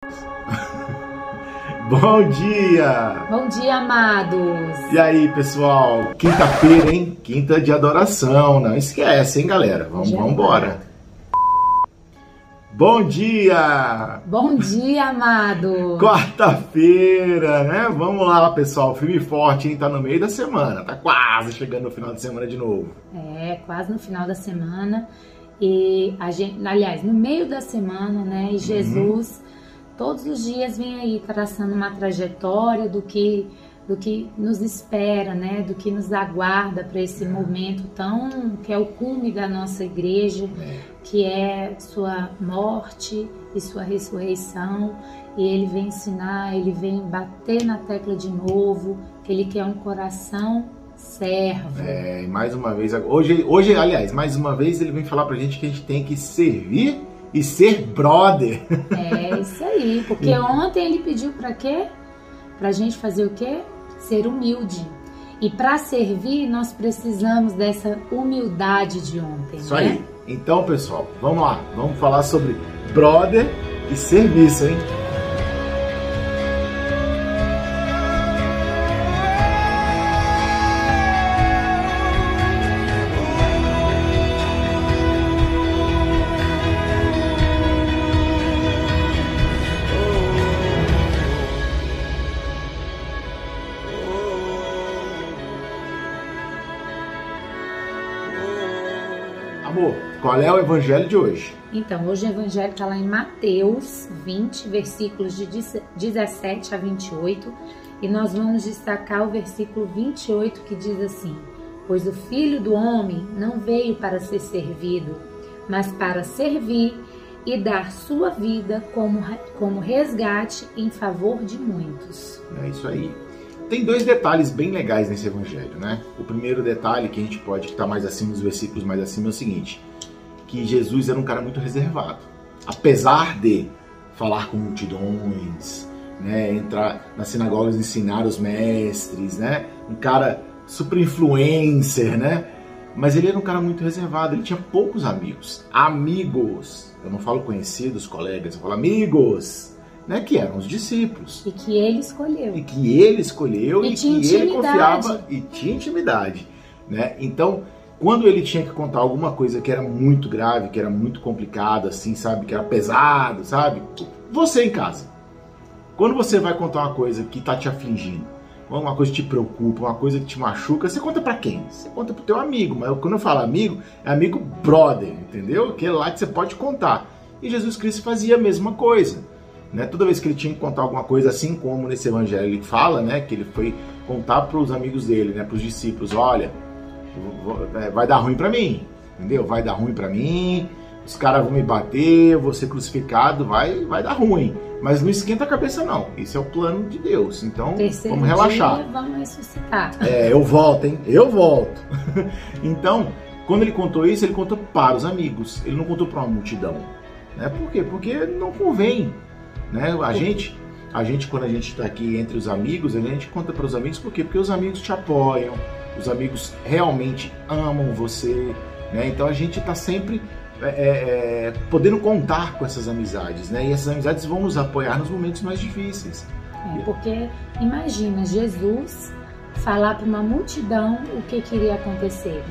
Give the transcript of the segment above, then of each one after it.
Bom dia! Bom dia, amados! E aí, pessoal? Quinta-feira, hein? Quinta de adoração. Não esquece, hein, galera? Vamos embora. Bom dia! Bom dia, amado! Quarta-feira, né? Vamos lá, pessoal. Filme forte, hein? Tá no meio da semana. Tá quase chegando no final de semana de novo. É, quase no final da semana. E a gente, aliás, no meio da semana, né? E Jesus todos os dias vem aí traçando uma trajetória do que do que nos espera, né? Do que nos aguarda para esse momento tão que é o cume da nossa igreja, que é sua morte e sua ressurreição. E ele vem ensinar, ele vem bater na tecla de novo, que ele quer um coração servo. É, e mais uma vez, hoje, hoje, aliás, mais uma vez ele vem falar pra gente que a gente tem que servir e ser brother. É aí, porque ontem ele pediu para quê? Pra gente fazer o quê? Ser humilde. E para servir, nós precisamos dessa humildade de ontem, Isso né? aí. Então, pessoal, vamos lá. Vamos falar sobre brother e serviço, hein? Qual é o evangelho de hoje? Então, hoje o evangelho está lá em Mateus 20, versículos de 17 a 28, e nós vamos destacar o versículo 28 que diz assim: Pois o filho do homem não veio para ser servido, mas para servir e dar sua vida como, como resgate em favor de muitos. É isso aí. Tem dois detalhes bem legais nesse evangelho, né? O primeiro detalhe que a gente pode estar mais acima, nos versículos mais acima, é o seguinte: que Jesus era um cara muito reservado. Apesar de falar com multidões, né, entrar nas sinagogas ensinar os mestres, né, um cara super influencer, né, mas ele era um cara muito reservado, ele tinha poucos amigos. Amigos, eu não falo conhecidos, colegas, eu falo amigos, né, que eram os discípulos. E que ele escolheu. E que ele escolheu E e, que ele intimidade. confiava e tinha intimidade, né? Então, quando ele tinha que contar alguma coisa que era muito grave, que era muito complicado, assim, sabe, que era pesado, sabe? Você em casa, quando você vai contar uma coisa que tá te afligindo, uma coisa que te preocupa, uma coisa que te machuca, você conta pra quem? Você conta pro teu amigo, mas quando eu falo amigo, é amigo brother, entendeu? Aquele lá que você pode contar. E Jesus Cristo fazia a mesma coisa. Né? Toda vez que ele tinha que contar alguma coisa, assim como nesse evangelho ele fala, né, que ele foi contar para os amigos dele, né, para os discípulos, olha, vai dar ruim para mim, entendeu? Vai dar ruim para mim, os caras vão me bater, eu vou ser crucificado, vai, vai dar ruim. Mas não esquenta a cabeça não. Isso é o plano de Deus. Então, Terceiro vamos relaxar. vamos ressuscitar. É, eu volto, hein? Eu volto. então, quando ele contou isso, ele contou para os amigos. Ele não contou para uma multidão. Né? Por quê? Porque não convém. Né? A gente, a gente quando a gente está aqui entre os amigos, a gente conta para os amigos por quê? Porque os amigos te apoiam, os amigos realmente amam você. Né? Então a gente está sempre é, é, podendo contar com essas amizades. Né? E essas amizades vão nos apoiar nos momentos mais difíceis. É, porque imagina Jesus falar para uma multidão o que queria acontecer.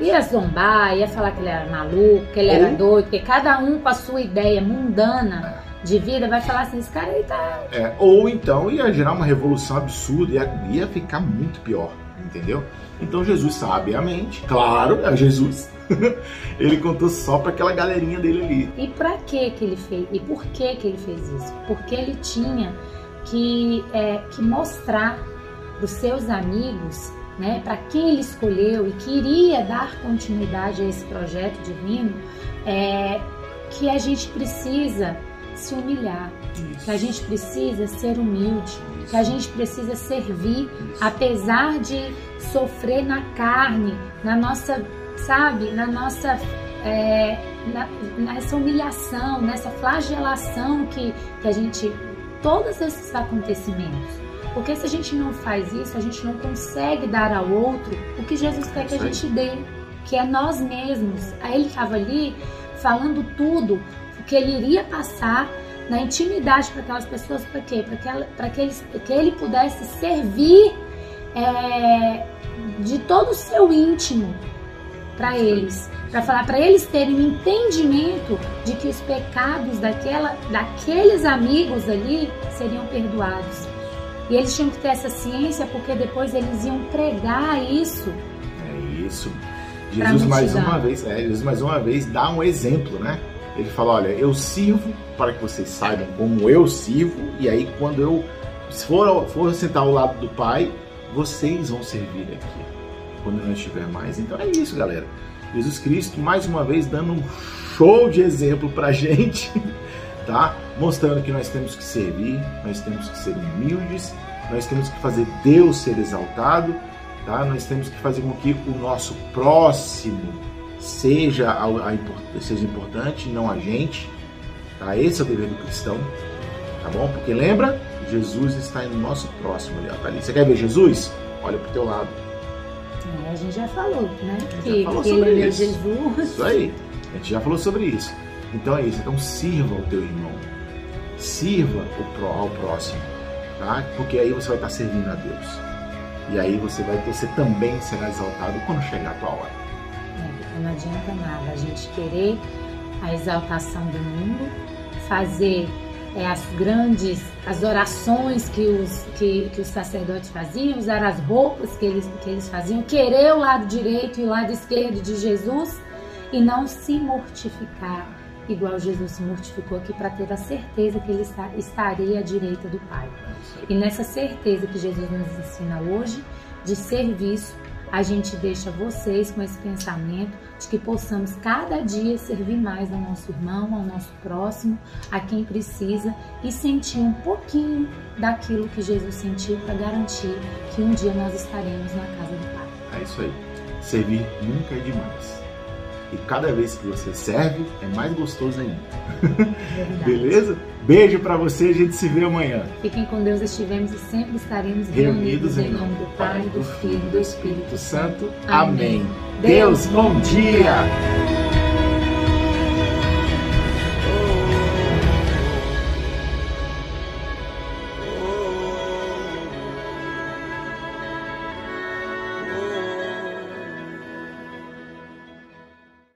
Ia zombar, ia falar que ele era maluco, que ele era Ou- doido, porque cada um com a sua ideia mundana de vida vai falar assim: esse cara aí tá. É, ou então ia gerar uma revolução absurda, ia, ia ficar muito pior, entendeu? Então Jesus sabiamente, claro, é Jesus, ele contou só para aquela galerinha dele ali. E pra que que ele fez? E por que que ele fez isso? Porque ele tinha que, é, que mostrar para os seus amigos, né, para quem ele escolheu e queria dar continuidade a esse projeto divino, é, que a gente precisa se humilhar, que a gente precisa ser humilde, que a gente precisa servir, apesar de sofrer na carne, na nossa, sabe, na nossa é, na- nessa humilhação, nessa flagelação que, que a gente. Todos esses acontecimentos. Porque se a gente não faz isso, a gente não consegue dar ao outro o que Jesus quer que a Isso gente dê, que é nós mesmos. Aí ele estava ali falando tudo que ele iria passar na intimidade para aquelas pessoas, para quê? Para que, eles, que ele pudesse servir é, de todo o seu íntimo para eles, para falar para eles terem um entendimento de que os pecados daquela, daqueles amigos ali seriam perdoados. E eles tinham que ter essa ciência porque depois eles iam pregar isso. É isso. Jesus mais uma vez, é, Jesus mais uma vez dá um exemplo, né? Ele fala, olha, eu sirvo para que vocês saibam como eu sirvo e aí quando eu for, for sentar ao lado do Pai, vocês vão servir aqui quando não estiver mais. Então é isso, galera. Jesus Cristo mais uma vez dando um show de exemplo pra gente, tá? Mostrando que nós temos que servir, nós temos que ser humildes, nós temos que fazer Deus ser exaltado, tá? Nós temos que fazer com que o nosso próximo seja, a, a, seja importante, não a gente, tá? Esse é o dever do cristão, tá bom? Porque lembra, Jesus está no nosso próximo ali, ó, tá ali. Você quer ver Jesus? Olha pro teu lado. É, a gente já falou, né? Que, falou que ele é Jesus. Isso aí. A gente já falou sobre isso. Então é isso. Então sirva o teu irmão. Sirva o ao próximo. Tá? Porque aí você vai estar servindo a Deus. E aí você vai você também será exaltado quando chegar a tua hora. É, não adianta nada a gente querer a exaltação do mundo, fazer é, as grandes, as orações que os, que, que os sacerdotes faziam, usar as roupas que eles, que eles faziam, querer o lado direito e o lado esquerdo de Jesus e não se mortificar igual Jesus se mortificou aqui para ter a certeza que ele está, estaria à direita do Pai. E nessa certeza que Jesus nos ensina hoje, de serviço, a gente deixa vocês com esse pensamento de que possamos cada dia servir mais ao nosso irmão, ao nosso próximo, a quem precisa e sentir um pouquinho daquilo que Jesus sentiu para garantir que um dia nós estaremos na casa do Pai. É isso aí. Servir nunca é demais. E cada vez que você serve, é mais gostoso ainda. Beleza? Beijo para você, a gente se vê amanhã. Fiquem com Deus, estivemos e sempre estaremos reunidos, reunidos em nome do Pai, do Filho e do Espírito Santo. Amém. Deus, bom dia.